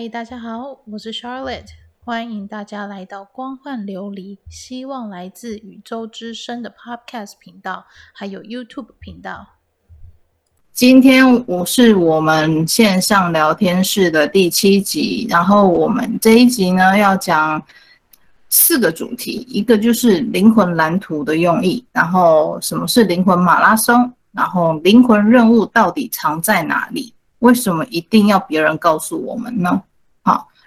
嗨，大家好，我是 Charlotte，欢迎大家来到光幻琉璃，希望来自宇宙之声的 Podcast 频道，还有 YouTube 频道。今天我是我们线上聊天室的第七集，然后我们这一集呢要讲四个主题，一个就是灵魂蓝图的用意，然后什么是灵魂马拉松，然后灵魂任务到底藏在哪里？为什么一定要别人告诉我们呢？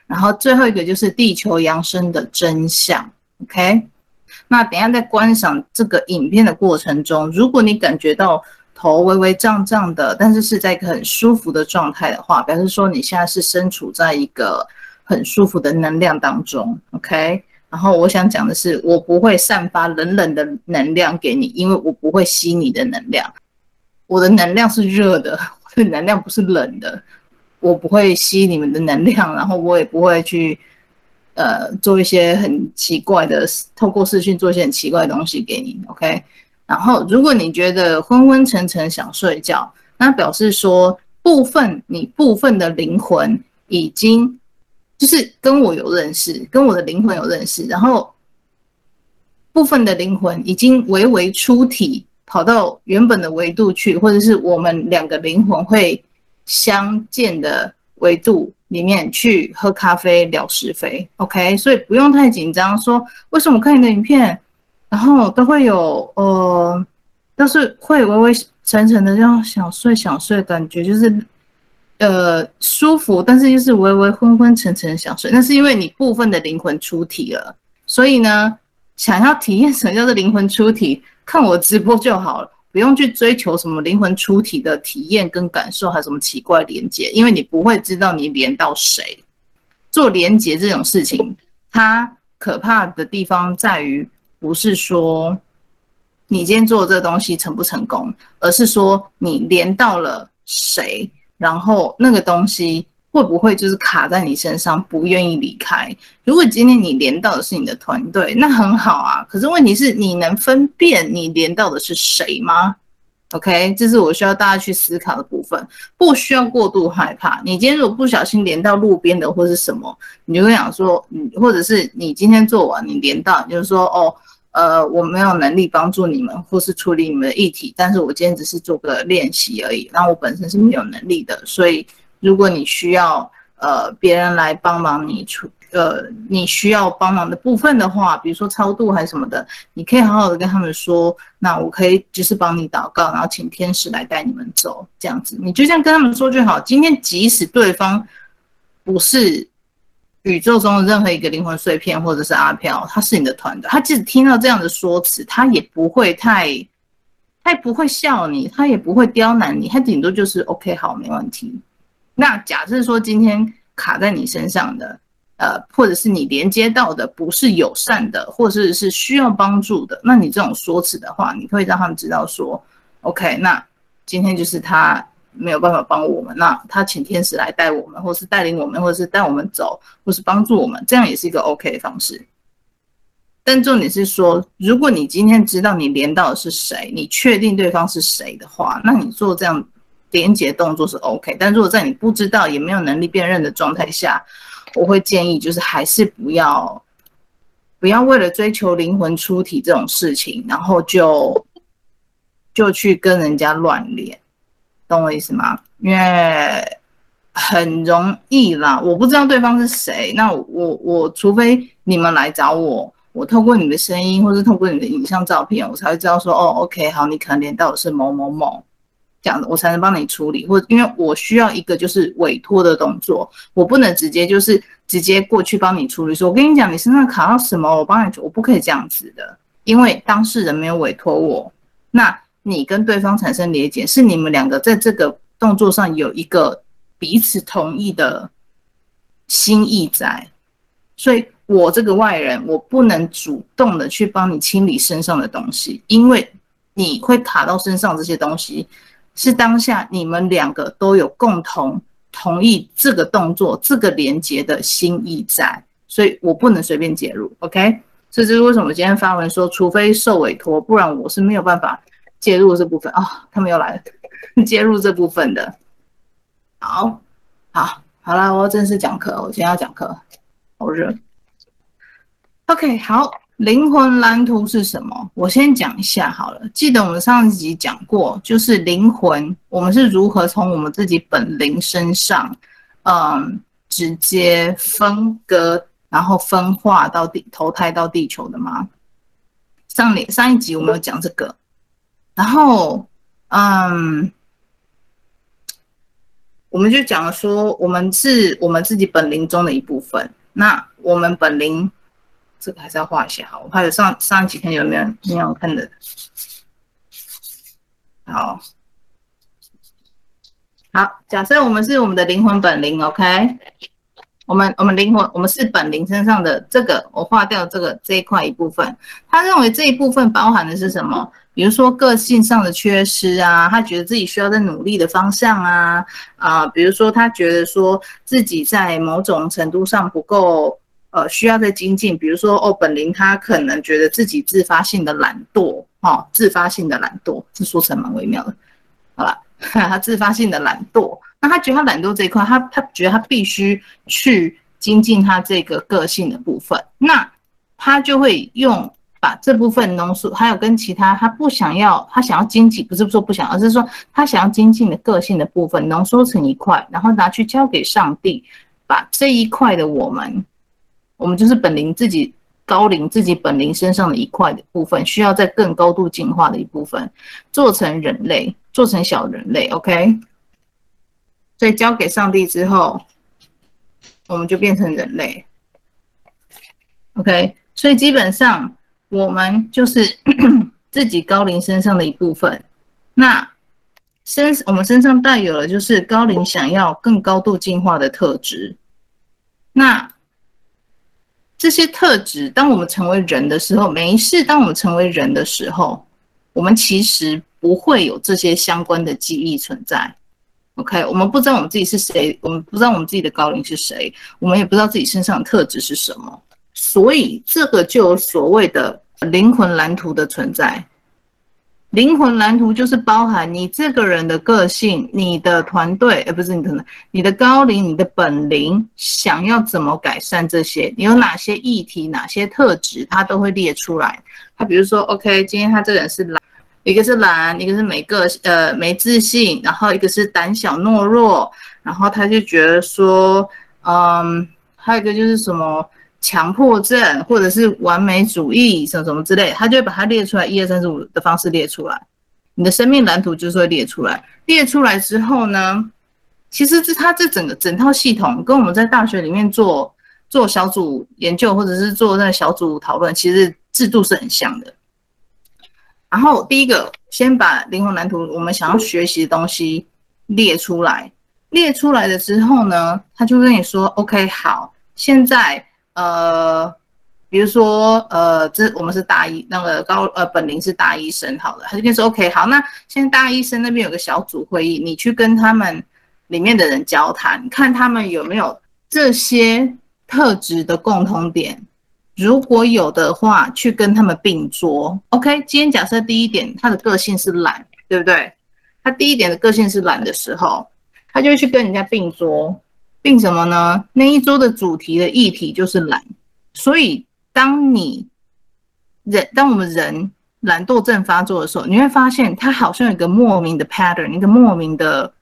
然后最后一个就是地球扬升的真相。OK，那等下在观赏这个影片的过程中，如果你感觉到头微微胀胀的，但是是在一个很舒服的状态的话，表示说你现在是身处在一个很舒服的能量当中。OK，然后我想讲的是，我不会散发冷冷的能量给你，因为我不会吸你的能量，我的能量是热的，我的。能量不是冷的，我不会吸你们的能量，然后我也不会去呃做一些很奇怪的，透过视讯做一些很奇怪的东西给你，OK？然后如果你觉得昏昏沉沉想睡觉，那表示说部分你部分的灵魂已经就是跟我有认识，跟我的灵魂有认识，然后部分的灵魂已经微微出体。跑到原本的维度去，或者是我们两个灵魂会相见的维度里面去喝咖啡聊是非，OK？所以不用太紧张，说为什么看你的影片，然后都会有呃，都是会微微沉沉的这样想睡想睡的感觉，就是呃舒服，但是又是微微昏昏沉沉想睡，那是因为你部分的灵魂出体了，所以呢，想要体验什么叫做灵魂出体。看我直播就好了，不用去追求什么灵魂出体的体验跟感受，还有什么奇怪连接，因为你不会知道你连到谁。做连接这种事情，它可怕的地方在于，不是说你今天做的这个东西成不成功，而是说你连到了谁，然后那个东西。会不会就是卡在你身上，不愿意离开？如果今天你连到的是你的团队，那很好啊。可是问题是你能分辨你连到的是谁吗？OK，这是我需要大家去思考的部分，不需要过度害怕。你今天如果不小心连到路边的或是什么，你就会想说，嗯，或者是你今天做完你连到，就是说，哦，呃，我没有能力帮助你们或是处理你们的议题，但是我今天只是做个练习而已，那我本身是没有能力的，所以。如果你需要呃别人来帮忙你出呃你需要帮忙的部分的话，比如说超度还是什么的，你可以好好的跟他们说，那我可以就是帮你祷告，然后请天使来带你们走，这样子，你就这样跟他们说就好。今天即使对方不是宇宙中的任何一个灵魂碎片或者是阿飘，他是你的团队，他即使听到这样的说辞，他也不会太，他也不会笑你，他也不会刁难你，他顶多就是 OK 好，没问题。那假设说今天卡在你身上的，呃，或者是你连接到的不是友善的，或者是是需要帮助的，那你这种说辞的话，你会让他们知道说，OK，那今天就是他没有办法帮我们，那他请天使来带我们，或是带领我们，或者是带我们走，或是帮助我们，这样也是一个 OK 的方式。但重点是说，如果你今天知道你连到的是谁，你确定对方是谁的话，那你做这样。连接动作是 OK，但如果在你不知道也没有能力辨认的状态下，我会建议就是还是不要不要为了追求灵魂出体这种事情，然后就就去跟人家乱连，懂我意思吗？因为很容易啦，我不知道对方是谁，那我我除非你们来找我，我透过你的声音或是透过你的影像照片，我才会知道说哦，OK，好，你可能连到的是某某某。这样子我才能帮你处理，或者因为我需要一个就是委托的动作，我不能直接就是直接过去帮你处理。说我跟你讲，你身上卡到什么，我帮你，我不可以这样子的，因为当事人没有委托我。那你跟对方产生连结，是你们两个在这个动作上有一个彼此同意的心意在，所以我这个外人，我不能主动的去帮你清理身上的东西，因为你会卡到身上这些东西。是当下你们两个都有共同同意这个动作、这个连接的心意在，所以我不能随便介入。OK，这就是为什么今天发文说，除非受委托，不然我是没有办法介入这部分啊、哦。他们又来了，介入这部分的。好，好，好啦，我要正式讲课，我今天要讲课，好热。OK，好，灵魂蓝图是什么？我先讲一下好了。记得我们上一集讲过，就是灵魂，我们是如何从我们自己本灵身上，嗯，直接分割，然后分化到地投胎到地球的吗？上里上一集我们有讲这个，然后，嗯。我们就讲了说，我们是我们自己本灵中的一部分。那我们本灵，这个还是要画一下好。我怕有上上几天有没有没有看的？好，好，假设我们是我们的灵魂本灵，OK？我们我们灵魂，我们是本灵身上的这个，我划掉这个这一块一部分。他认为这一部分包含的是什么？比如说个性上的缺失啊，他觉得自己需要在努力的方向啊，啊、比如说他觉得说自己在某种程度上不够，呃，需要再精进。比如说哦，本灵他可能觉得自己自发性的懒惰，哦，自发性的懒惰，这说成蛮微妙的，好了？他自发性的懒惰，那他觉得他懒惰这一块，他他觉得他必须去精进他这个个性的部分，那他就会用。把这部分浓缩，还有跟其他他不想要，他想要精进，不是说不想，而是说他想要精进的个性的部分浓缩成一块，然后拿去交给上帝，把这一块的我们，我们就是本灵自己高灵自己本灵身上的一块的部分，需要在更高度进化的一部分，做成人类，做成小人类，OK？所以交给上帝之后，我们就变成人类，OK？所以基本上。我们就是 自己高灵身上的一部分，那身我们身上带有了就是高灵想要更高度进化的特质。那这些特质，当我们成为人的时候，没事。当我们成为人的时候，我们其实不会有这些相关的记忆存在。OK，我们不知道我们自己是谁，我们不知道我们自己的高龄是谁，我们也不知道自己身上的特质是什么，所以这个就有所谓的。灵魂蓝图的存在，灵魂蓝图就是包含你这个人的个性、你的团队，而不是你的你的高龄、你的本灵，想要怎么改善这些？你有哪些议题、哪些特质，他都会列出来。他比如说，OK，今天他这个人是蓝，一个是蓝，一个是没个呃没自信，然后一个是胆小懦弱，然后他就觉得说，嗯，还有一个就是什么？强迫症，或者是完美主义，什么什么之类，他就会把它列出来，一二三四五的方式列出来。你的生命蓝图就是会列出来。列出来之后呢，其实这它这整个整套系统跟我们在大学里面做做小组研究，或者是做那个小组讨论，其实制度是很像的。然后第一个，先把灵魂蓝图我们想要学习的东西列出来。列出来了之后呢，他就跟你说：“OK，好，现在。”呃，比如说，呃，这我们是大一，那个高呃本林是大一生，好了，他就跟说 OK，好，那现在大一生那边有个小组会议，你去跟他们里面的人交谈，看他们有没有这些特质的共同点，如果有的话，去跟他们并桌。OK，今天假设第一点他的个性是懒，对不对？他第一点的个性是懒的时候，他就会去跟人家并桌。并什么呢？那一周的主题的议题就是懒，所以当你人，当我们人懒惰症发作的时候，你会发现它好像有一个莫名的 pattern，一个莫名的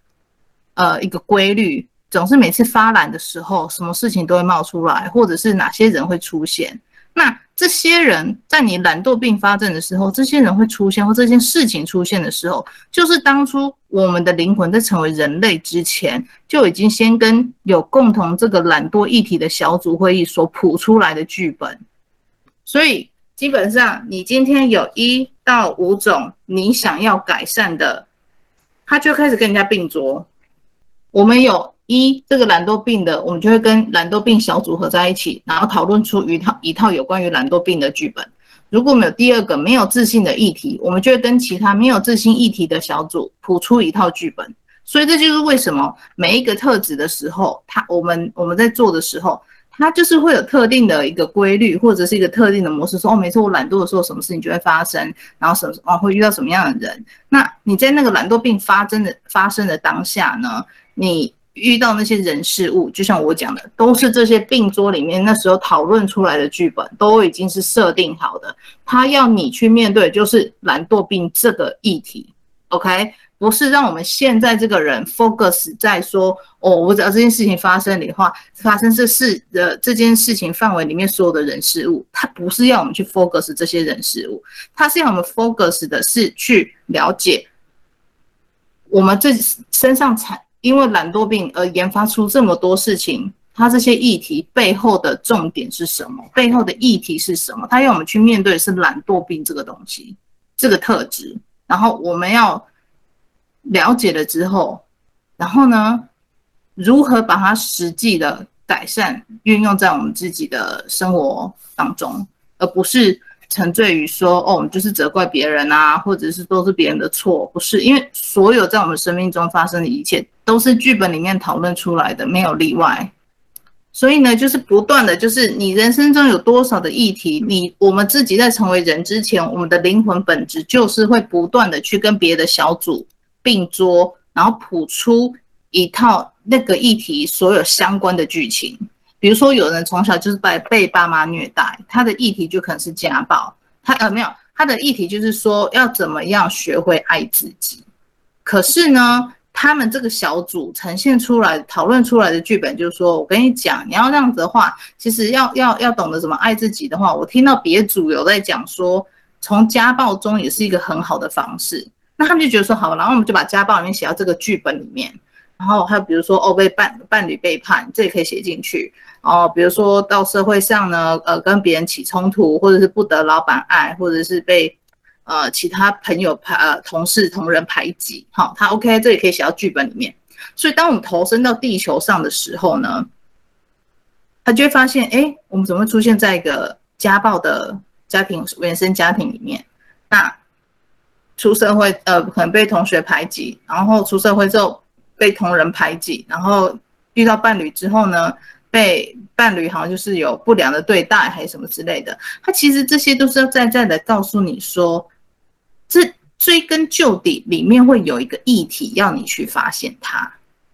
呃一个规律，总是每次发懒的时候，什么事情都会冒出来，或者是哪些人会出现。那这些人在你懒惰病发症的时候，这些人会出现，或这件事情出现的时候，就是当初我们的灵魂在成为人类之前，就已经先跟有共同这个懒惰议题的小组会议所谱出来的剧本。所以基本上，你今天有一到五种你想要改善的，他就开始跟人家并桌。我们有。一这个懒惰病的，我们就会跟懒惰病小组合在一起，然后讨论出一套一套有关于懒惰病的剧本。如果没有第二个没有自信的议题，我们就会跟其他没有自信议题的小组谱出一套剧本。所以这就是为什么每一个特质的时候，他我们我们在做的时候，它就是会有特定的一个规律，或者是一个特定的模式。说哦，每次我懒惰的时候，什么事情就会发生，然后什么哦会遇到什么样的人。那你在那个懒惰病发生的发生的当下呢，你。遇到那些人事物，就像我讲的，都是这些病桌里面那时候讨论出来的剧本，都已经是设定好的。他要你去面对，就是懒惰病这个议题，OK？不是让我们现在这个人 focus 在说，哦，我只要这件事情发生的话，发生这事的这件事情范围里面所有的人事物，他不是要我们去 focus 这些人事物，他是要我们 focus 的是去了解我们这身上产。因为懒惰病而研发出这么多事情，它这些议题背后的重点是什么？背后的议题是什么？它要我们去面对的是懒惰病这个东西，这个特质。然后我们要了解了之后，然后呢，如何把它实际的改善运用在我们自己的生活当中，而不是。沉醉于说哦，我们就是责怪别人啊，或者是都是别人的错，不是？因为所有在我们生命中发生的一切，都是剧本里面讨论出来的，没有例外。所以呢，就是不断的，就是你人生中有多少的议题，你我们自己在成为人之前，我们的灵魂本质就是会不断的去跟别的小组并桌，然后谱出一套那个议题所有相关的剧情。比如说，有人从小就是被被爸妈虐待，他的议题就可能是家暴。他呃没有，他的议题就是说要怎么样学会爱自己。可是呢，他们这个小组呈现出来、讨论出来的剧本就是说，我跟你讲，你要这样子的话，其实要要要懂得怎么爱自己的话，我听到别组有在讲说，从家暴中也是一个很好的方式。那他们就觉得说，好，然后我们就把家暴里面写到这个剧本里面。然后还有比如说哦，被伴伴侣背叛，这也可以写进去。哦，比如说到社会上呢，呃，跟别人起冲突，或者是不得老板爱，或者是被呃其他朋友排呃同事同仁排挤，好，他 OK，这也可以写到剧本里面。所以当我们投身到地球上的时候呢，他就会发现，哎，我们怎么会出现在一个家暴的家庭原生家庭里面？那出社会，呃，可能被同学排挤，然后出社会之后被同仁排挤，然后遇到伴侣之后呢，被伴侣好像就是有不良的对待，还是什么之类的。他其实这些都是要在在的告诉你说，这追根究底里面会有一个议题要你去发现它。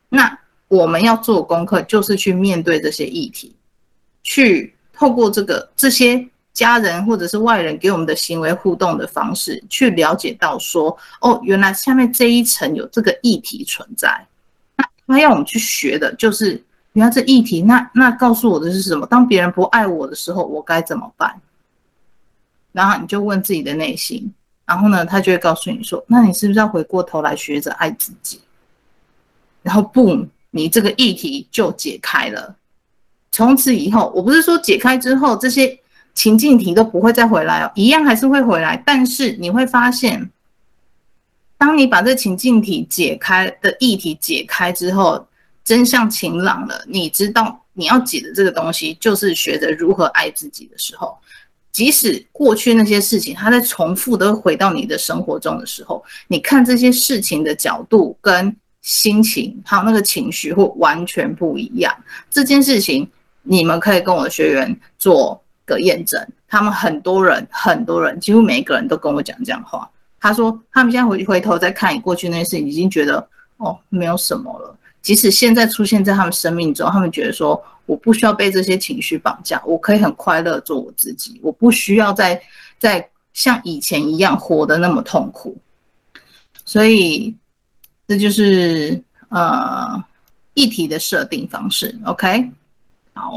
那我们要做功课，就是去面对这些议题，去透过这个这些家人或者是外人给我们的行为互动的方式，去了解到说，哦，原来下面这一层有这个议题存在。那他要我们去学的就是。原来这议题，那那告诉我的是什么？当别人不爱我的时候，我该怎么办？然后你就问自己的内心，然后呢，他就会告诉你说：“那你是不是要回过头来学着爱自己？”然后，boom，你这个议题就解开了。从此以后，我不是说解开之后这些情境题都不会再回来哦，一样还是会回来。但是你会发现，当你把这情境题解开的议题解开之后，真相晴朗了，你知道你要解的这个东西，就是学着如何爱自己的时候，即使过去那些事情，它在重复的回到你的生活中的时候，你看这些事情的角度跟心情，还有那个情绪会完全不一样。这件事情，你们可以跟我的学员做个验证。他们很多人，很多人，几乎每一个人都跟我讲这样话。他说，他们现在回回头再看你过去那些事情，已经觉得哦，没有什么了。即使现在出现在他们生命中，他们觉得说，我不需要被这些情绪绑架，我可以很快乐做我自己，我不需要再再像以前一样活得那么痛苦。所以这就是呃议题的设定方式。OK，好，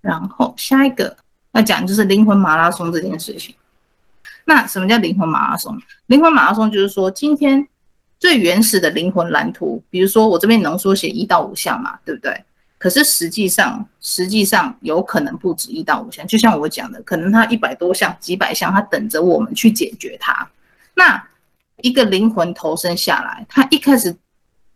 然后下一个要讲就是灵魂马拉松这件事情。那什么叫灵魂马拉松？灵魂马拉松就是说今天。最原始的灵魂蓝图，比如说我这边浓缩写一到五项嘛，对不对？可是实际上，实际上有可能不止一到五项，就像我讲的，可能它一百多项、几百项，它等着我们去解决它。那一个灵魂投生下来，它一开始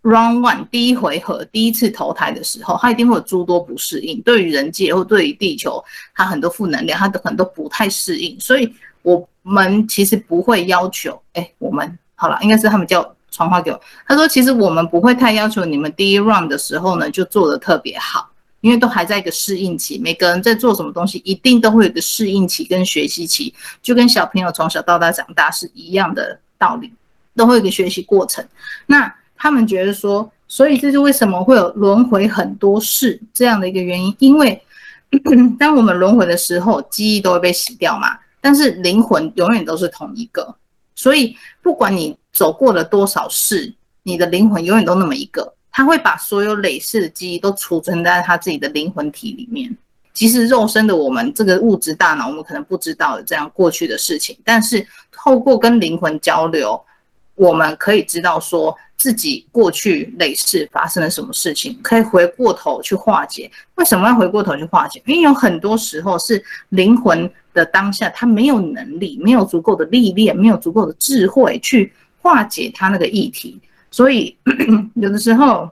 round one 第一回合第一次投胎的时候，它一定会有诸多不适应，对于人界或对于地球，它很多负能量，它的很多不太适应，所以我们其实不会要求，哎，我们好了，应该是他们叫。传话给我，他说：“其实我们不会太要求你们第一 round 的时候呢，就做的特别好，因为都还在一个适应期。每个人在做什么东西，一定都会有个适应期跟学习期，就跟小朋友从小到大长大是一样的道理，都会有个学习过程。那他们觉得说，所以这是为什么会有轮回很多事这样的一个原因。因为 当我们轮回的时候，记忆都会被洗掉嘛，但是灵魂永远都是同一个。所以不管你走过了多少世，你的灵魂永远都那么一个。他会把所有累世的记忆都储存在他自己的灵魂体里面。即使肉身的我们这个物质大脑，我们可能不知道这样过去的事情，但是透过跟灵魂交流，我们可以知道说自己过去累世发生了什么事情，可以回过头去化解。为什么要回过头去化解？因为有很多时候是灵魂的当下，他没有能力，没有足够的历练，没有足够的智慧去化解他那个议题，所以 有的时候。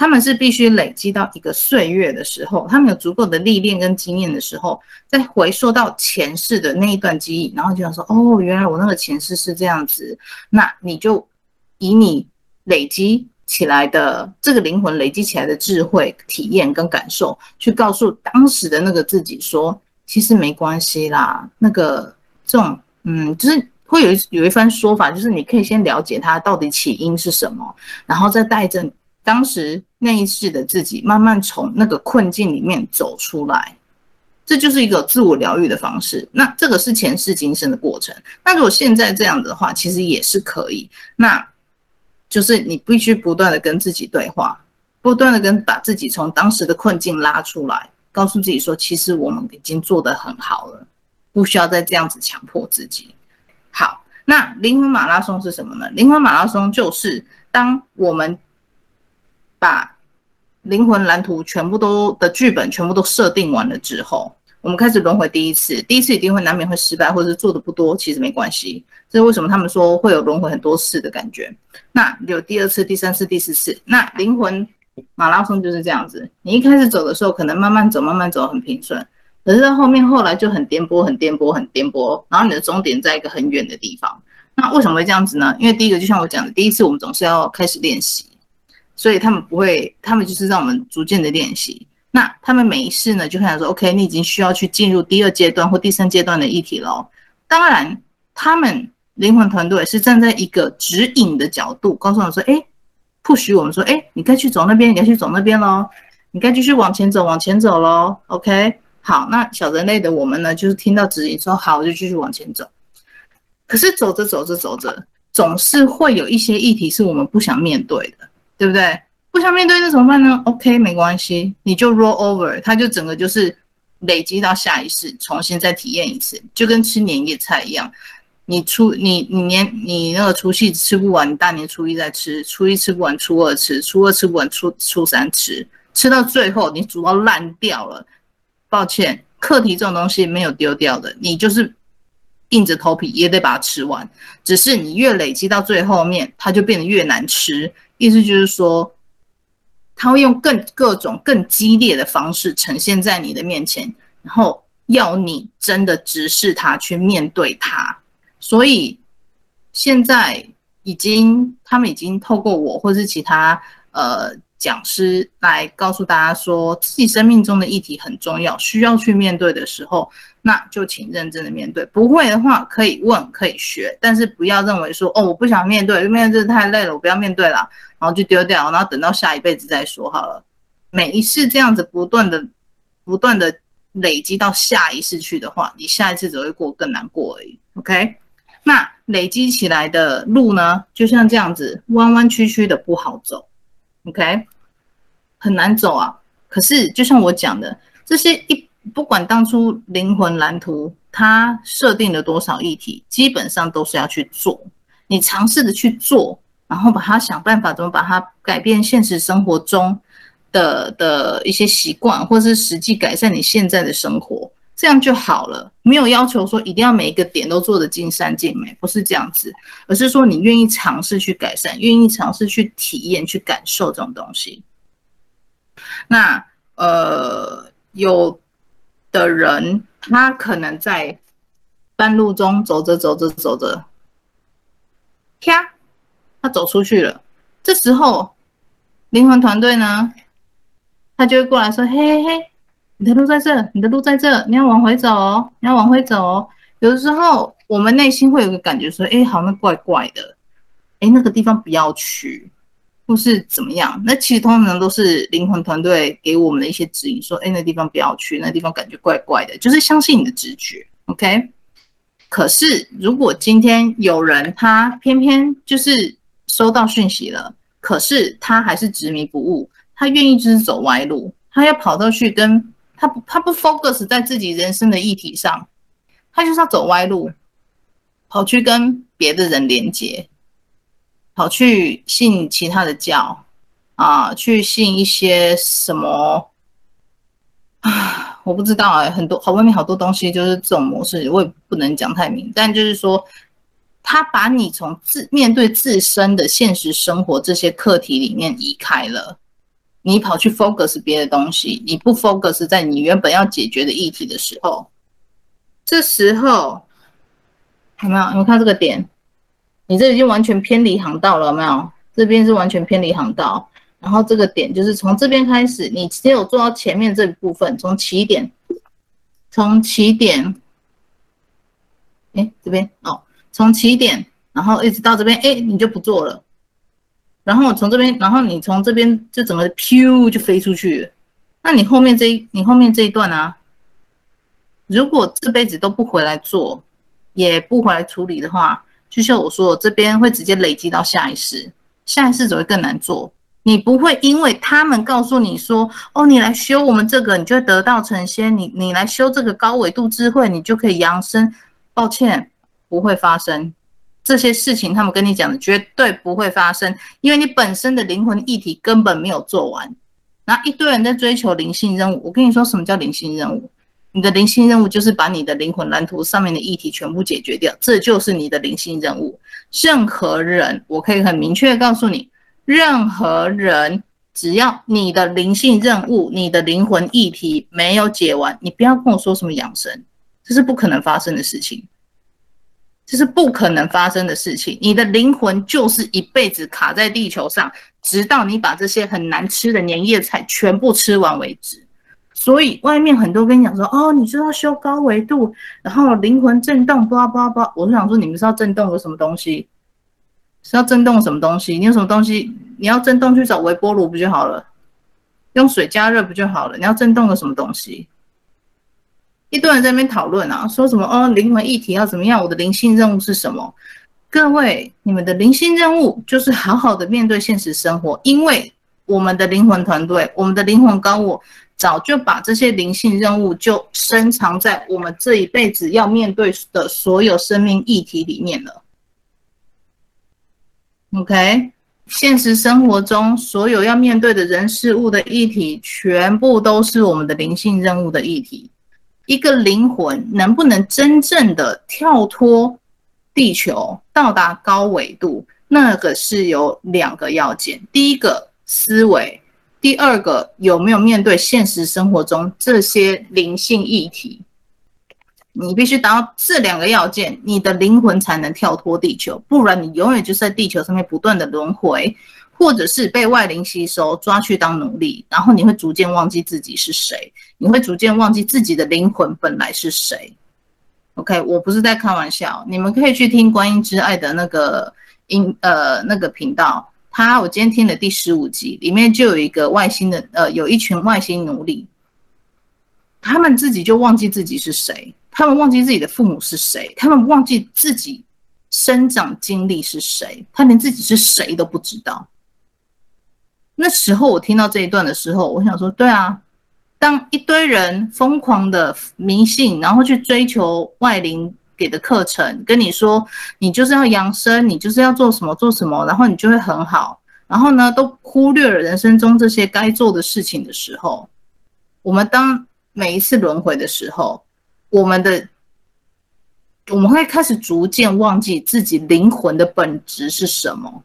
他们是必须累积到一个岁月的时候，他们有足够的历练跟经验的时候，再回溯到前世的那一段记忆，然后就想说：哦，原来我那个前世是这样子。那你就以你累积起来的这个灵魂累积起来的智慧、体验跟感受，去告诉当时的那个自己说：其实没关系啦。那个这种，嗯，就是会有一有一番说法，就是你可以先了解它到底起因是什么，然后再带着。当时那一世的自己慢慢从那个困境里面走出来，这就是一个自我疗愈的方式。那这个是前世今生的过程。那如果现在这样子的话，其实也是可以。那就是你必须不断的跟自己对话，不断的跟把自己从当时的困境拉出来，告诉自己说，其实我们已经做得很好了，不需要再这样子强迫自己。那灵魂马拉松是什么呢？灵魂马拉松就是当我们。把灵魂蓝图全部都的剧本全部都设定完了之后，我们开始轮回第一次。第一次一定会难免会失败，或者是做的不多，其实没关系。这是为什么他们说会有轮回很多次的感觉。那有第二次、第三次、第四次。那灵魂马拉松就是这样子。你一开始走的时候，可能慢慢走，慢慢走很平顺，可是到后面后来就很颠簸、很颠簸、很颠簸。然后你的终点在一个很远的地方。那为什么会这样子呢？因为第一个就像我讲的，第一次我们总是要开始练习。所以他们不会，他们就是让我们逐渐的练习。那他们每一次呢，就开始说：“OK，你已经需要去进入第二阶段或第三阶段的议题了。”当然，他们灵魂团队是站在一个指引的角度，告诉我们说：“哎，不许我们说，哎，你该去走那边，你该去走那边喽，你该继续往前走，往前走喽。”OK，好，那小人类的我们呢，就是听到指引说：“好，我就继续往前走。”可是走着走着走着，总是会有一些议题是我们不想面对的。对不对？不想面对那怎么办呢？OK，没关系，你就 roll over，它就整个就是累积到下一世，重新再体验一次，就跟吃年夜菜一样。你初你你年你那个除夕吃不完，你大年初一再吃，初一吃不完，初二吃，初二吃不完，初初三吃，吃到最后你煮到烂掉了。抱歉，课题这种东西没有丢掉的，你就是硬着头皮也得把它吃完。只是你越累积到最后面，它就变得越难吃。意思就是说，他会用更各种更激烈的方式呈现在你的面前，然后要你真的直视他，去面对他。所以现在已经，他们已经透过我或是其他呃讲师来告诉大家说，自己生命中的议题很重要，需要去面对的时候。那就请认真的面对，不会的话可以问可以学，但是不要认为说哦，我不想面对，面对太累了，我不要面对了，然后就丢掉，然后等到下一辈子再说好了。每一次这样子不断的不断的累积到下一次去的话，你下一次只会过更难过而已。OK，那累积起来的路呢，就像这样子弯弯曲曲的不好走，OK，很难走啊。可是就像我讲的，这些一。不管当初灵魂蓝图它设定了多少议题，基本上都是要去做。你尝试的去做，然后把它想办法怎么把它改变现实生活中的的一些习惯，或是实际改善你现在的生活，这样就好了。没有要求说一定要每一个点都做得尽善尽美，不是这样子，而是说你愿意尝试去改善，愿意尝试去体验、去感受这种东西。那呃有。的人，他可能在半路中走着走着走着，啪，他走出去了。这时候，灵魂团队呢，他就会过来说：“嘿嘿嘿，你的路在这，你的路在这，你要往回走哦，你要往回走哦。”有的时候，我们内心会有个感觉说：“哎，好像怪怪的，哎，那个地方不要去。”或是怎么样？那其实通常都是灵魂团队给我们的一些指引，说，哎，那地方不要去，那地方感觉怪怪的，就是相信你的直觉，OK？可是如果今天有人他偏偏就是收到讯息了，可是他还是执迷不悟，他愿意就是走歪路，他要跑到去跟他不他不 focus 在自己人生的议题上，他就是要走歪路，跑去跟别的人连接。跑去信其他的教啊，去信一些什么啊？我不知道哎，很多好外面好多东西就是这种模式，我也不能讲太明。但就是说，他把你从自面对自身的现实生活这些课题里面移开了，你跑去 focus 别的东西，你不 focus 在你原本要解决的议题的时候，这时候有没有？你看这个点。你这已经完全偏离航道了，有没有？这边是完全偏离航道，然后这个点就是从这边开始，你只有做到前面这一部分，从起点，从起点，哎，这边哦，从起点，然后一直到这边，哎，你就不做了，然后从这边，然后你从这边就整个飘就飞出去，那你后面这一，你后面这一段啊，如果这辈子都不回来做，也不回来处理的话。就像我说，这边会直接累积到下一世，下一世只会更难做。你不会因为他们告诉你说，哦，你来修我们这个，你就会得道成仙。你你来修这个高维度智慧，你就可以扬升。抱歉，不会发生这些事情。他们跟你讲的绝对不会发生，因为你本身的灵魂议题根本没有做完。然后一堆人在追求灵性任务。我跟你说，什么叫灵性任务？你的灵性任务就是把你的灵魂蓝图上面的议题全部解决掉，这就是你的灵性任务。任何人，我可以很明确告诉你，任何人，只要你的灵性任务、你的灵魂议题没有解完，你不要跟我说什么养生，这是不可能发生的事情，这是不可能发生的事情。你的灵魂就是一辈子卡在地球上，直到你把这些很难吃的年夜菜全部吃完为止。所以外面很多跟你讲说，哦，你知道修高维度，然后灵魂震动，叭叭叭。我是想说，你们是要震动个什么东西？是要震动什么东西？你有什么东西？你要震动去找微波炉不就好了？用水加热不就好了？你要震动个什么东西？一堆人在那边讨论啊，说什么哦，灵魂议题要怎么样？我的灵性任务是什么？各位，你们的灵性任务就是好好的面对现实生活，因为我们的灵魂团队，我们的灵魂高我。早就把这些灵性任务就深藏在我们这一辈子要面对的所有生命议题里面了。OK，现实生活中所有要面对的人事物的议题，全部都是我们的灵性任务的议题。一个灵魂能不能真正的跳脱地球，到达高纬度，那个是有两个要件。第一个，思维。第二个，有没有面对现实生活中这些灵性议题？你必须达到这两个要件，你的灵魂才能跳脱地球，不然你永远就是在地球上面不断的轮回，或者是被外灵吸收，抓去当奴隶，然后你会逐渐忘记自己是谁，你会逐渐忘记自己的灵魂本来是谁。OK，我不是在开玩笑，你们可以去听观音之爱的那个音，呃，那个频道。他，我今天听了第十五集，里面就有一个外星的，呃，有一群外星奴隶，他们自己就忘记自己是谁，他们忘记自己的父母是谁，他们忘记自己生长经历是谁，他连自己是谁都不知道。那时候我听到这一段的时候，我想说，对啊，当一堆人疯狂的迷信，然后去追求外灵。给的课程跟你说，你就是要养生，你就是要做什么做什么，然后你就会很好。然后呢，都忽略了人生中这些该做的事情的时候，我们当每一次轮回的时候，我们的我们会开始逐渐忘记自己灵魂的本质是什么。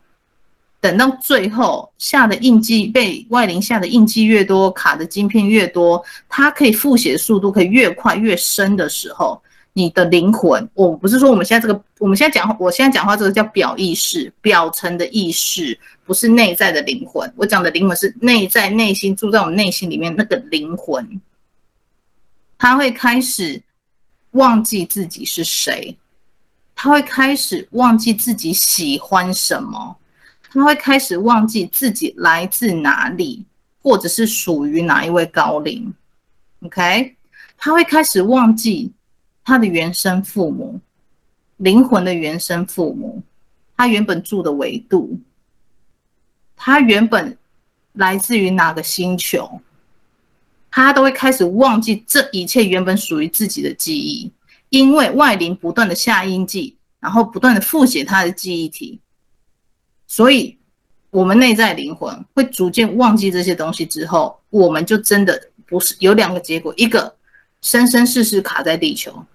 等到最后下的印记被外灵下的印记越多，卡的晶片越多，它可以复写速度可以越快越深的时候。你的灵魂，我不是说我们现在这个，我们现在讲，我现在讲话这个叫表意识，表层的意识，不是内在的灵魂。我讲的灵魂是内在内心住在我们内心里面那个灵魂，他会开始忘记自己是谁，他会开始忘记自己喜欢什么，他会开始忘记自己来自哪里，或者是属于哪一位高灵。OK，他会开始忘记他的原生父母，灵魂的原生父母，他原本住的维度，他原本来自于哪个星球，他都会开始忘记这一切原本属于自己的记忆，因为外灵不断的下印记，然后不断的复写他的记忆体，所以我们内在灵魂会逐渐忘记这些东西之后，我们就真的。不是有两个结果，一个生生世世卡在地球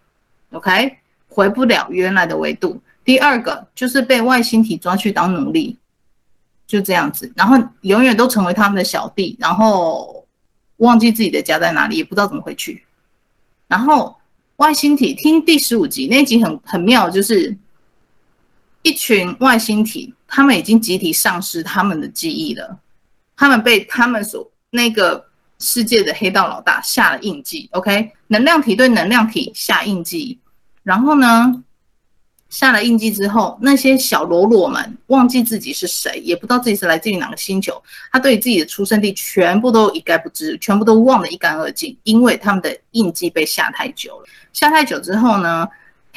，OK，回不了原来的维度；第二个就是被外星体抓去当奴隶，就这样子，然后永远都成为他们的小弟，然后忘记自己的家在哪里，也不知道怎么回去。然后外星体听第十五集那集很很妙，就是一群外星体，他们已经集体丧失他们的记忆了，他们被他们所那个。世界的黑道老大下了印记，OK，能量体对能量体下印记，然后呢，下了印记之后，那些小喽啰们忘记自己是谁，也不知道自己是来自于哪个星球，他对自己的出生地全部都一概不知，全部都忘得一干二净，因为他们的印记被下太久了。下太久之后呢，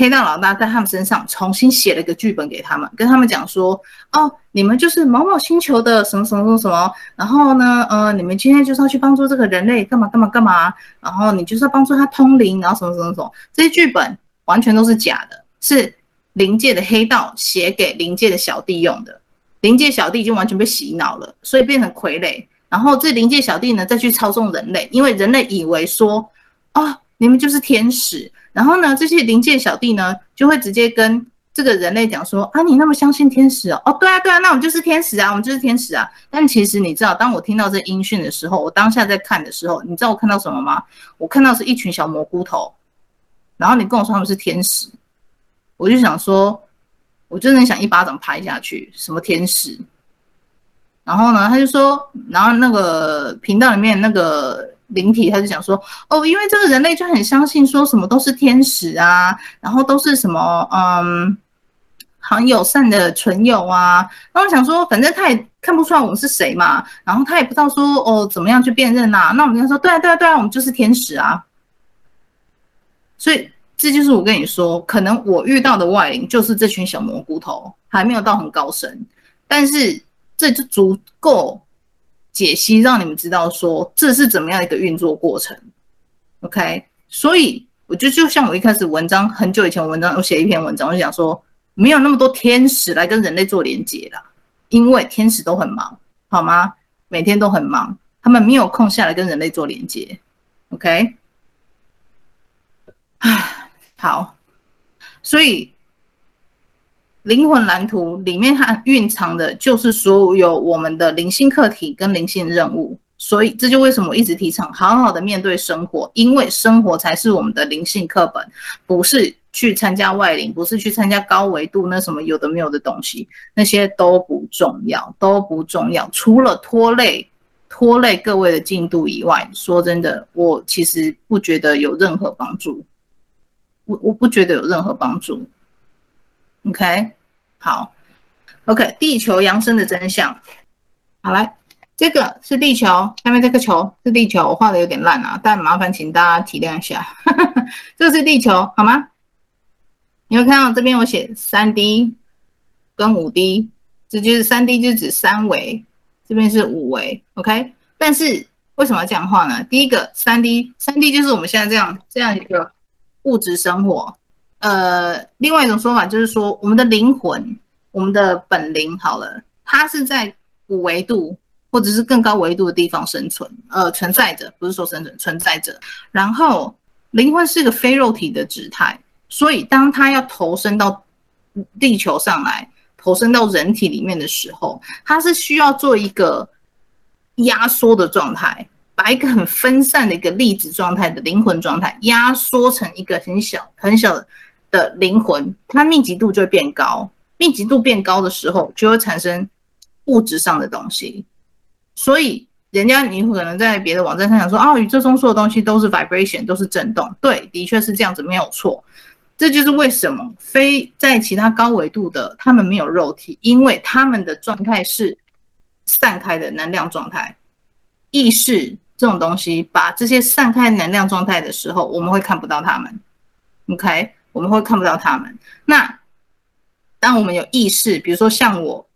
黑道老大在他们身上重新写了一个剧本给他们，跟他们讲说：“哦，你们就是某某星球的什么什么什么什么，然后呢，呃，你们今天就是要去帮助这个人类干嘛干嘛干嘛，然后你就是要帮助他通灵，然后什么什么什么，这些剧本完全都是假的，是灵界的黑道写给灵界的小弟用的，灵界小弟已经完全被洗脑了，所以变成傀儡，然后这灵界小弟呢再去操纵人类，因为人类以为说，哦，你们就是天使。”然后呢，这些灵界小弟呢，就会直接跟这个人类讲说：“啊，你那么相信天使哦？哦，对啊，对啊，那我们就是天使啊，我们就是天使啊。”但其实你知道，当我听到这音讯的时候，我当下在看的时候，你知道我看到什么吗？我看到是一群小蘑菇头。然后你跟我说他们是天使，我就想说，我真的想一巴掌拍下去，什么天使？然后呢，他就说，然后那个频道里面那个。灵体他就讲说，哦，因为这个人类就很相信说什么都是天使啊，然后都是什么嗯很友善的存有啊。那我想说，反正他也看不出来我们是谁嘛，然后他也不知道说哦怎么样去辨认呐、啊。那我们就说，对啊对啊对啊，我们就是天使啊。所以这就是我跟你说，可能我遇到的外灵就是这群小蘑菇头，还没有到很高深，但是这就足够。解析让你们知道说这是怎么样一个运作过程，OK？所以我觉得就像我一开始文章很久以前文章我写一篇文章，我就想说没有那么多天使来跟人类做连接啦，因为天使都很忙，好吗？每天都很忙，他们没有空下来跟人类做连接，OK？唉，好，所以。灵魂蓝图里面它蕴藏的就是所有我们的灵性课题跟灵性任务，所以这就为什么我一直提倡好好的面对生活，因为生活才是我们的灵性课本，不是去参加外灵，不是去参加高维度那什么有的没有的东西，那些都不重要，都不重要，除了拖累拖累各位的进度以外，说真的，我其实不觉得有任何帮助，我我不觉得有任何帮助。OK，好，OK，地球扬升的真相。好，来，这个是地球，下面这个球是地球，我画的有点烂啊，但麻烦请大家体谅一下。这是地球，好吗？你会看到这边我写三 D 跟五 D，这就是三 D 就指三维，这边是五维，OK。但是为什么要这样画呢？第一个三 D，三 D 就是我们现在这样这样一个物质生活。呃，另外一种说法就是说，我们的灵魂，我们的本灵好了，它是在五维度或者是更高维度的地方生存，呃，存在着，不是说生存，存在着。然后，灵魂是个非肉体的质态，所以当它要投身到地球上来，投身到人体里面的时候，它是需要做一个压缩的状态。把一个很分散的一个粒子状态的灵魂状态压缩成一个很小很小的的灵魂，它密集度就会变高。密集度变高的时候，就会产生物质上的东西。所以，人家你可能在别的网站上想说，啊，宇宙中所有东西都是 vibration，都是震动。对，的确是这样子，没有错。这就是为什么非在其他高维度的他们没有肉体，因为他们的状态是散开的能量状态。意识这种东西，把这些散开能量状态的时候，我们会看不到他们。OK，我们会看不到他们。那当我们有意识，比如说像我。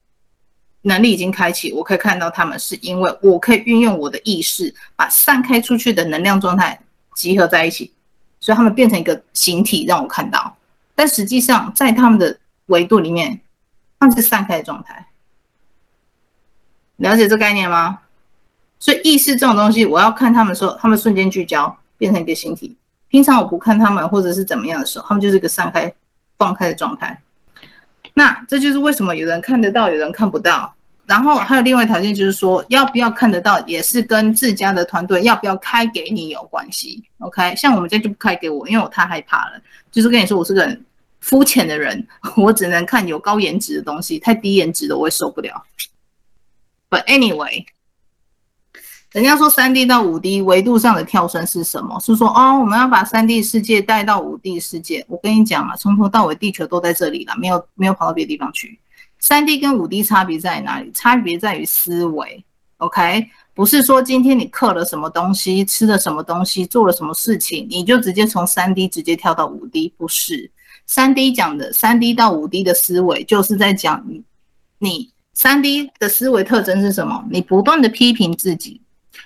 能力已经开启，我可以看到他们，是因为我可以运用我的意识，把散开出去的能量状态集合在一起，所以他们变成一个形体让我看到。但实际上，在他们的维度里面，他们是散开的状态。了解这概念吗？所以意识这种东西，我要看他们说，他们瞬间聚焦，变成一个形体。平常我不看他们，或者是怎么样的时候，他们就是一个散开、放开的状态。那这就是为什么有人看得到，有人看不到。然后还有另外条件，就是说要不要看得到，也是跟自家的团队要不要开给你有关系。OK，像我们家就不开给我，因为我太害怕了。就是跟你说，我是个很肤浅的人，我只能看有高颜值的东西，太低颜值的我也受不了。But anyway，人家说三 D 到五 D 维度上的跳升是什么？是说哦，我们要把三 D 世界带到五 D 世界。我跟你讲啊，从头到尾地球都在这里了，没有没有跑到别的地方去。三 D 跟五 D 差别在哪里？差别在于思维，OK？不是说今天你刻了什么东西，吃了什么东西，做了什么事情，你就直接从三 D 直接跳到五 D，不是。三 D 讲的三 D 到五 D 的思维，就是在讲你，你三 D 的思维特征是什么？你不断的批评自己，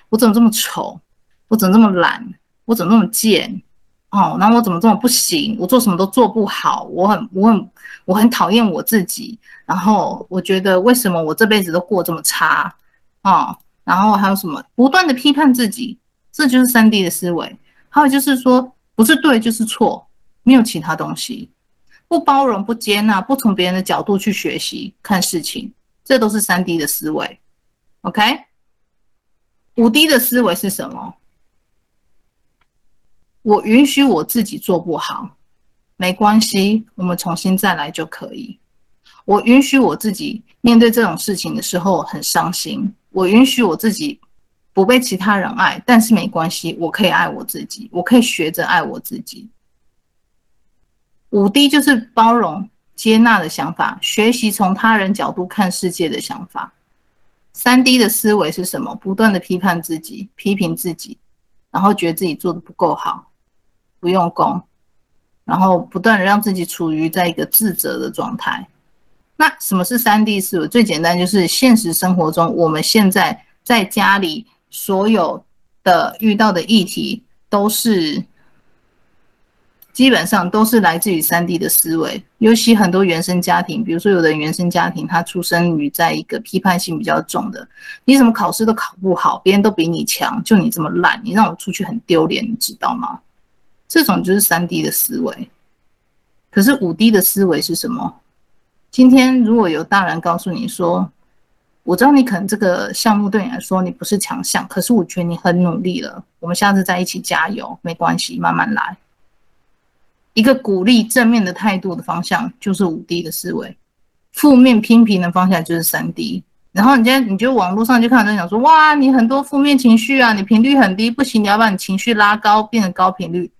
我怎么这么丑？我怎么这么懒？我怎么那么贱？哦，那我怎么这么不行？我做什么都做不好，我很我很我很讨厌我自己。然后我觉得为什么我这辈子都过这么差啊？然后还有什么？不断的批判自己，这就是三 D 的思维。还有就是说，不是对就是错，没有其他东西。不包容、不接纳、不从别人的角度去学习看事情，这都是三 D 的思维。OK，五 D 的思维是什么？我允许我自己做不好，没关系，我们重新再来就可以。我允许我自己面对这种事情的时候很伤心，我允许我自己不被其他人爱，但是没关系，我可以爱我自己，我可以学着爱我自己。五 D 就是包容、接纳的想法，学习从他人角度看世界的想法。三 D 的思维是什么？不断的批判自己，批评自己，然后觉得自己做的不够好。不用功，然后不断的让自己处于在一个自责的状态。那什么是三 D 思维？最简单就是现实生活中我们现在在家里所有的遇到的议题，都是基本上都是来自于三 D 的思维。尤其很多原生家庭，比如说有的原生家庭，他出生于在一个批判性比较重的，你怎么考试都考不好，别人都比你强，就你这么烂，你让我出去很丢脸，你知道吗？这种就是三 D 的思维，可是五 D 的思维是什么？今天如果有大人告诉你说，我知道你可能这个项目对你来说你不是强项，可是我觉得你很努力了，我们下次再一起加油，没关系，慢慢来。一个鼓励正面的态度的方向就是五 D 的思维，负面批评的方向就是三 D。然后你今天你就网络上就看到人讲说，哇，你很多负面情绪啊，你频率很低，不行，你要把你情绪拉高，变成高频率。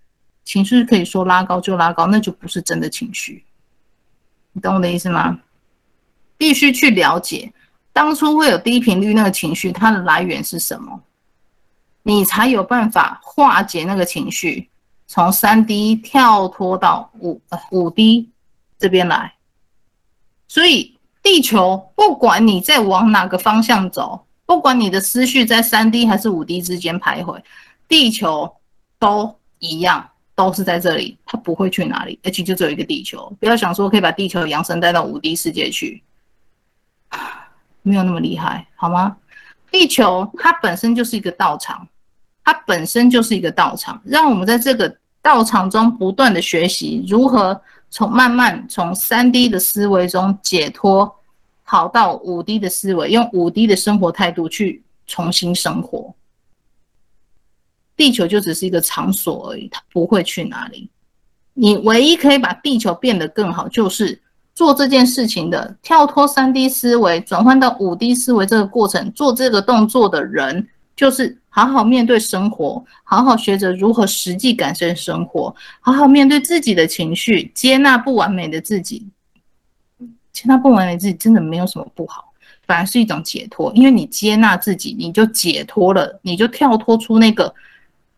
情绪可以说拉高就拉高，那就不是真的情绪。你懂我的意思吗？必须去了解当初会有低频率那个情绪，它的来源是什么，你才有办法化解那个情绪，从三 D 跳脱到五五 D 这边来。所以，地球不管你在往哪个方向走，不管你的思绪在三 D 还是五 D 之间徘徊，地球都一样。都是在这里，它不会去哪里，而且就只有一个地球。不要想说可以把地球扬升带到五 D 世界去，没有那么厉害，好吗？地球它本身就是一个道场，它本身就是一个道场，让我们在这个道场中不断的学习如何从慢慢从三 D 的思维中解脱，跑到五 D 的思维，用五 D 的生活态度去重新生活。地球就只是一个场所而已，它不会去哪里。你唯一可以把地球变得更好，就是做这件事情的跳脱三 D 思维，转换到五 D 思维这个过程，做这个动作的人就是好好面对生活，好好学着如何实际感受生活，好好面对自己的情绪，接纳不完美的自己。接纳不完美自己真的没有什么不好，反而是一种解脱，因为你接纳自己，你就解脱了，你就跳脱出那个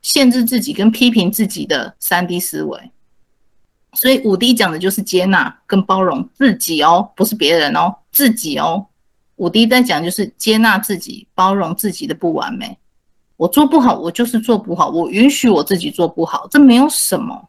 限制自己跟批评自己的三 D 思维。所以五 D 讲的就是接纳跟包容自己哦，不是别人哦，自己哦。五 D 在讲就是接纳自己，包容自己的不完美。我做不好，我就是做不好，我允许我自己做不好，这没有什么。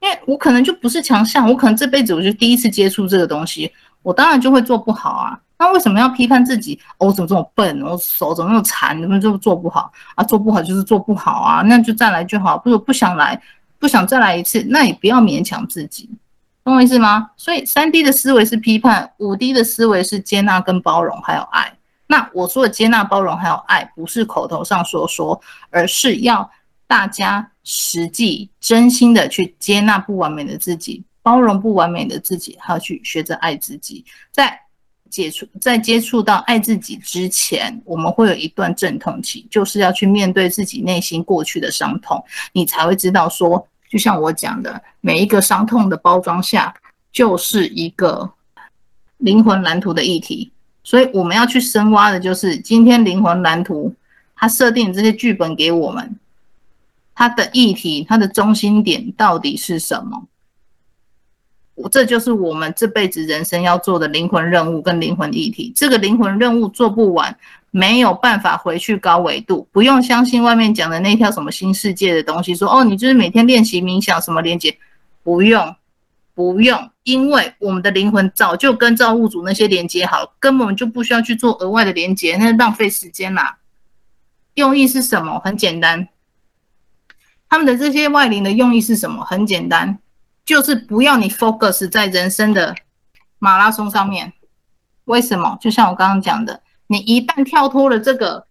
因为我可能就不是强项，我可能这辈子我就第一次接触这个东西，我当然就会做不好啊。那为什么要批判自己？哦，我怎么这么笨？我手怎么那么残？怎么就做不好啊？做不好就是做不好啊，那就再来就好。不如不想来。不想再来一次，那也不要勉强自己，懂我意思吗？所以三 D 的思维是批判，五 D 的思维是接纳跟包容，还有爱。那我说的接纳、包容还有爱，不是口头上说说，而是要大家实际、真心的去接纳不完美的自己，包容不完美的自己，还要去学着爱自己。在接触在接触到爱自己之前，我们会有一段阵痛期，就是要去面对自己内心过去的伤痛，你才会知道说。就像我讲的，每一个伤痛的包装下，就是一个灵魂蓝图的议题。所以我们要去深挖的，就是今天灵魂蓝图它设定这些剧本给我们，它的议题、它的中心点到底是什么？我这就是我们这辈子人生要做的灵魂任务跟灵魂议题。这个灵魂任务做不完。没有办法回去高维度，不用相信外面讲的那条什么新世界的东西，说哦，你就是每天练习冥想什么连接，不用，不用，因为我们的灵魂早就跟造物主那些连接好了，根本就不需要去做额外的连接，那是浪费时间啦。用意是什么？很简单，他们的这些外灵的用意是什么？很简单，就是不要你 focus 在人生的马拉松上面。为什么？就像我刚刚讲的。你一旦跳脱了这个，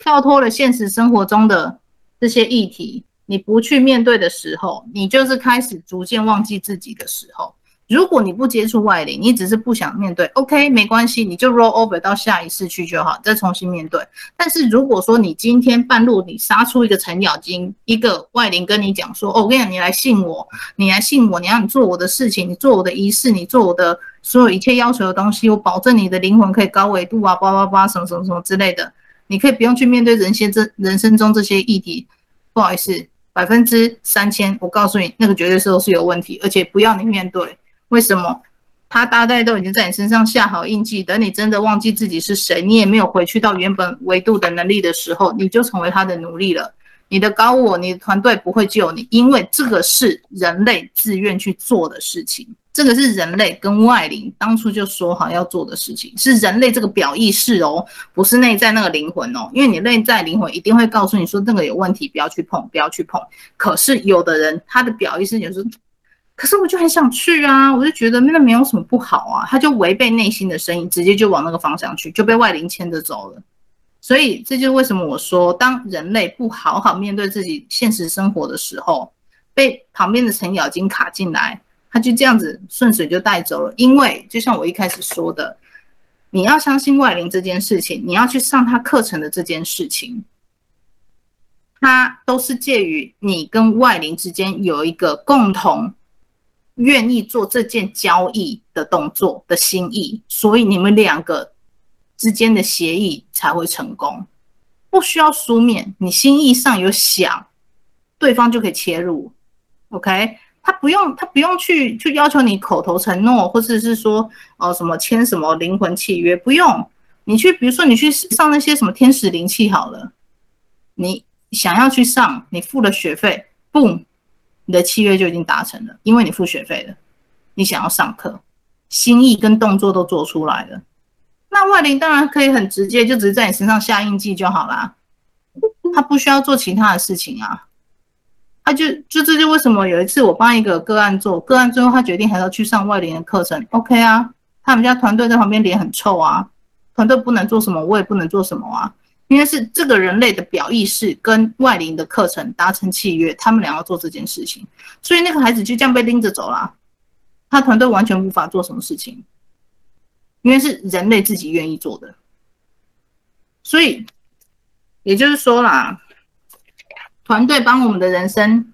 跳脱了现实生活中的这些议题，你不去面对的时候，你就是开始逐渐忘记自己的时候。如果你不接触外灵，你只是不想面对，OK，没关系，你就 roll over 到下一世去就好，再重新面对。但是如果说你今天半路你杀出一个程咬金，一个外灵跟你讲说，哦，我跟你讲，你来信我，你来信我，你让你做我的事情，你做我的仪式，你做我的。所有一切要求的东西，我保证你的灵魂可以高维度啊，叭叭叭，什么什么什么之类的，你可以不用去面对人生这人生中这些议题。不好意思，百分之三千，我告诉你，那个绝对是都是有问题，而且不要你面对。为什么？他大概都已经在你身上下好印记，等你真的忘记自己是谁，你也没有回去到原本维度的能力的时候，你就成为他的奴隶了。你的高我，你的团队不会救你，因为这个是人类自愿去做的事情。这个是人类跟外灵当初就说好要做的事情，是人类这个表意识哦，不是内在那个灵魂哦。因为你内在灵魂一定会告诉你说那个有问题，不要去碰，不要去碰。可是有的人他的表意识就是，可是我就很想去啊，我就觉得那没有什么不好啊，他就违背内心的声音，直接就往那个方向去，就被外灵牵着走了。所以这就是为什么我说，当人类不好好面对自己现实生活的时候，被旁边的程咬金卡进来。他就这样子顺水就带走了，因为就像我一开始说的，你要相信外灵这件事情，你要去上他课程的这件事情，它都是介于你跟外灵之间有一个共同愿意做这件交易的动作的心意，所以你们两个之间的协议才会成功，不需要书面，你心意上有想，对方就可以切入，OK。他不用，他不用去去要求你口头承诺，或者是说，哦、呃，什么签什么灵魂契约，不用。你去，比如说你去上那些什么天使灵气好了，你想要去上，你付了学费嘣你的契约就已经达成了，因为你付学费了。你想要上课，心意跟动作都做出来了。那外灵当然可以很直接，就只是在你身上下印记就好啦，他不需要做其他的事情啊。他就就这就为什么有一次我帮一个个案做个案，最后他决定还要去上外灵的课程。OK 啊，他们家团队在旁边脸很臭啊，团队不能做什么，我也不能做什么啊，因为是这个人类的表意识跟外灵的课程达成契约，他们俩要做这件事情，所以那个孩子就这样被拎着走了，他团队完全无法做什么事情，因为是人类自己愿意做的，所以也就是说啦，团队帮我们的人生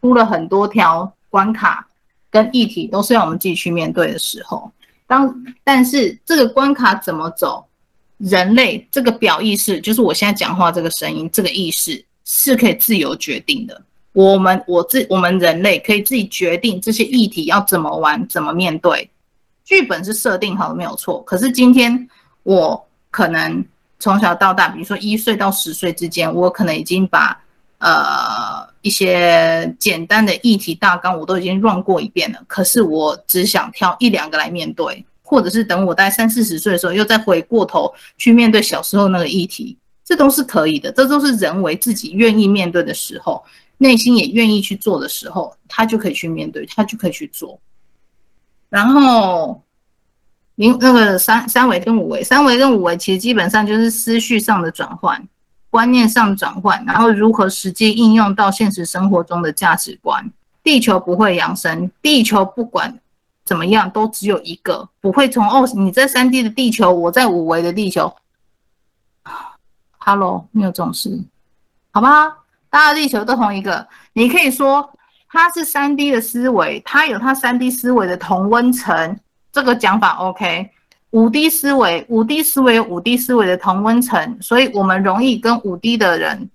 铺了很多条关卡跟议题，都是要我们自己去面对的时候。当但是这个关卡怎么走，人类这个表意识，就是我现在讲话这个声音，这个意识是可以自由决定的。我们我自我们人类可以自己决定这些议题要怎么玩，怎么面对。剧本是设定好的没有错，可是今天我可能从小到大，比如说一岁到十岁之间，我可能已经把呃一些简单的议题大纲我都已经 run 过一遍了，可是我只想挑一两个来面对，或者是等我大三四十岁的时候，又再回过头去面对小时候那个议题，这都是可以的，这都是人为自己愿意面对的时候。内心也愿意去做的时候，他就可以去面对，他就可以去做。然后，零那个三三维跟五维，三维跟五维其实基本上就是思绪上的转换、观念上转换，然后如何实际应用到现实生活中的价值观。地球不会扬升，地球不管怎么样都只有一个，不会从哦，你在三 D 的地球，我在五维的地球。Hello，没有这种事，好吧？大家地球都同一个，你可以说它是三 D 的思维，它有它三 D 思维的同温层，这个讲法 OK。五 D 思维，五 D 思维五 D 思维的同温层，所以我们容易跟五 D 的人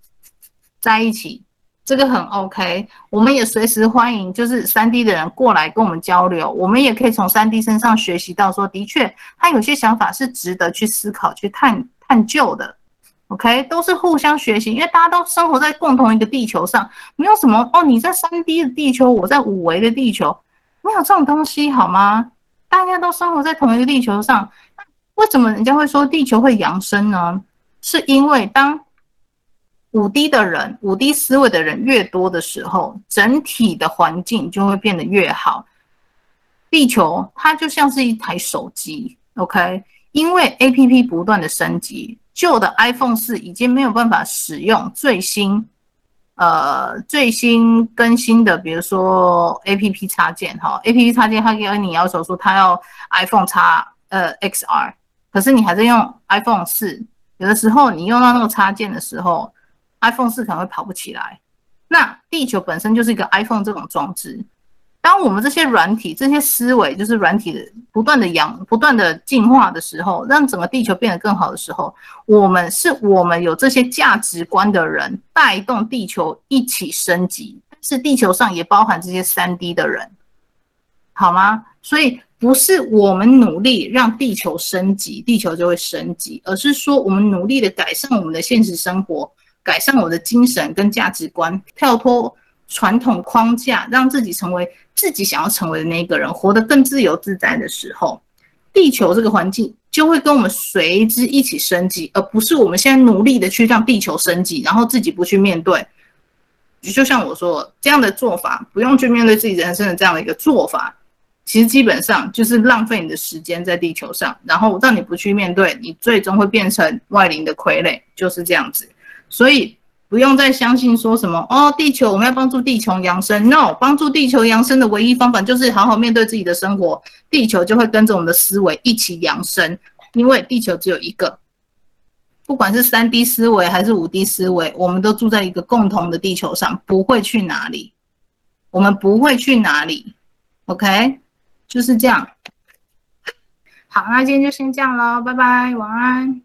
在一起，这个很 OK。我们也随时欢迎就是三 D 的人过来跟我们交流，我们也可以从三 D 身上学习到说，的确他有些想法是值得去思考、去探探究的。OK，都是互相学习，因为大家都生活在共同一个地球上，没有什么哦，你在三 D 的地球，我在五维的地球，没有这种东西好吗？大家都生活在同一个地球上，为什么人家会说地球会扬升呢？是因为当五 D 的人、五 D 思维的人越多的时候，整体的环境就会变得越好。地球它就像是一台手机，OK，因为 APP 不断的升级。旧的 iPhone 四已经没有办法使用最新，呃，最新更新的，比如说 APP 插件哈，APP 插件它给你要求说它要 iPhone 插呃 XR，可是你还在用 iPhone 四，有的时候你用到那个插件的时候，iPhone 四可能会跑不起来。那地球本身就是一个 iPhone 这种装置。当我们这些软体、这些思维，就是软体的不断的养、不断的进化的时候，让整个地球变得更好的时候，我们是我们有这些价值观的人带动地球一起升级。但是地球上也包含这些三 D 的人，好吗？所以不是我们努力让地球升级，地球就会升级，而是说我们努力的改善我们的现实生活，改善我的精神跟价值观，跳脱传统框架，让自己成为。自己想要成为的那个人，活得更自由自在的时候，地球这个环境就会跟我们随之一起升级，而不是我们现在努力的去让地球升级，然后自己不去面对。就像我说这样的做法，不用去面对自己人生的这样的一个做法，其实基本上就是浪费你的时间在地球上，然后让你不去面对，你最终会变成外灵的傀儡，就是这样子。所以。不用再相信说什么哦，地球我们要帮助地球扬升。No，帮助地球扬升的唯一方法就是好好面对自己的生活，地球就会跟着我们的思维一起扬升。因为地球只有一个，不管是三 D 思维还是五 D 思维，我们都住在一个共同的地球上，不会去哪里。我们不会去哪里，OK，就是这样。好，那今天就先这样喽，拜拜，晚安。